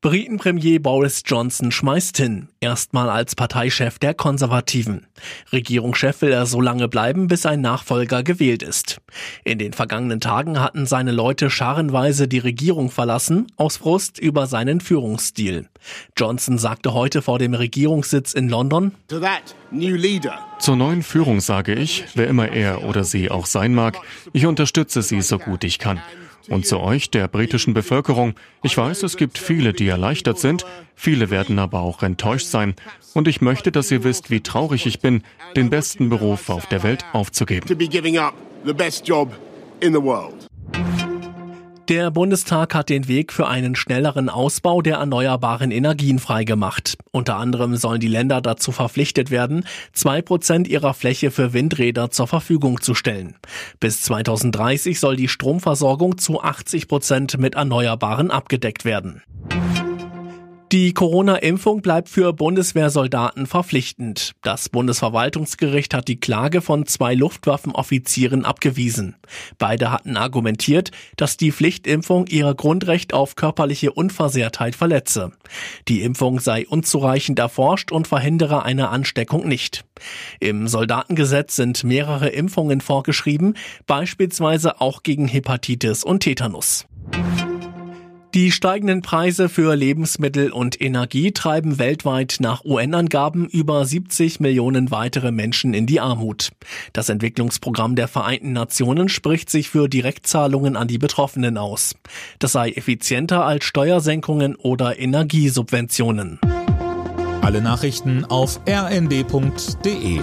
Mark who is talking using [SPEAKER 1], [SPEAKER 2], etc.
[SPEAKER 1] Britenpremier Boris Johnson schmeißt hin, erstmal als Parteichef der Konservativen. Regierungschef will er so lange bleiben, bis ein Nachfolger gewählt ist. In den vergangenen Tagen hatten seine Leute scharenweise die Regierung verlassen, aus Frust über seinen Führungsstil. Johnson sagte heute vor dem Regierungssitz in London,
[SPEAKER 2] zur neuen Führung sage ich, wer immer er oder sie auch sein mag, ich unterstütze sie so gut ich kann. Und zu euch, der britischen Bevölkerung. Ich weiß, es gibt viele, die erleichtert sind, viele werden aber auch enttäuscht sein. Und ich möchte, dass ihr wisst, wie traurig ich bin, den besten Beruf auf der Welt aufzugeben.
[SPEAKER 1] Der Bundestag hat den Weg für einen schnelleren Ausbau der erneuerbaren Energien freigemacht. Unter anderem sollen die Länder dazu verpflichtet werden, zwei Prozent ihrer Fläche für Windräder zur Verfügung zu stellen. Bis 2030 soll die Stromversorgung zu 80 Prozent mit Erneuerbaren abgedeckt werden. Die Corona-Impfung bleibt für Bundeswehrsoldaten verpflichtend. Das Bundesverwaltungsgericht hat die Klage von zwei Luftwaffenoffizieren abgewiesen. Beide hatten argumentiert, dass die Pflichtimpfung ihr Grundrecht auf körperliche Unversehrtheit verletze. Die Impfung sei unzureichend erforscht und verhindere eine Ansteckung nicht. Im Soldatengesetz sind mehrere Impfungen vorgeschrieben, beispielsweise auch gegen Hepatitis und Tetanus. Die steigenden Preise für Lebensmittel und Energie treiben weltweit nach UN-Angaben über 70 Millionen weitere Menschen in die Armut. Das Entwicklungsprogramm der Vereinten Nationen spricht sich für Direktzahlungen an die Betroffenen aus. Das sei effizienter als Steuersenkungen oder Energiesubventionen.
[SPEAKER 3] Alle Nachrichten auf rnd.de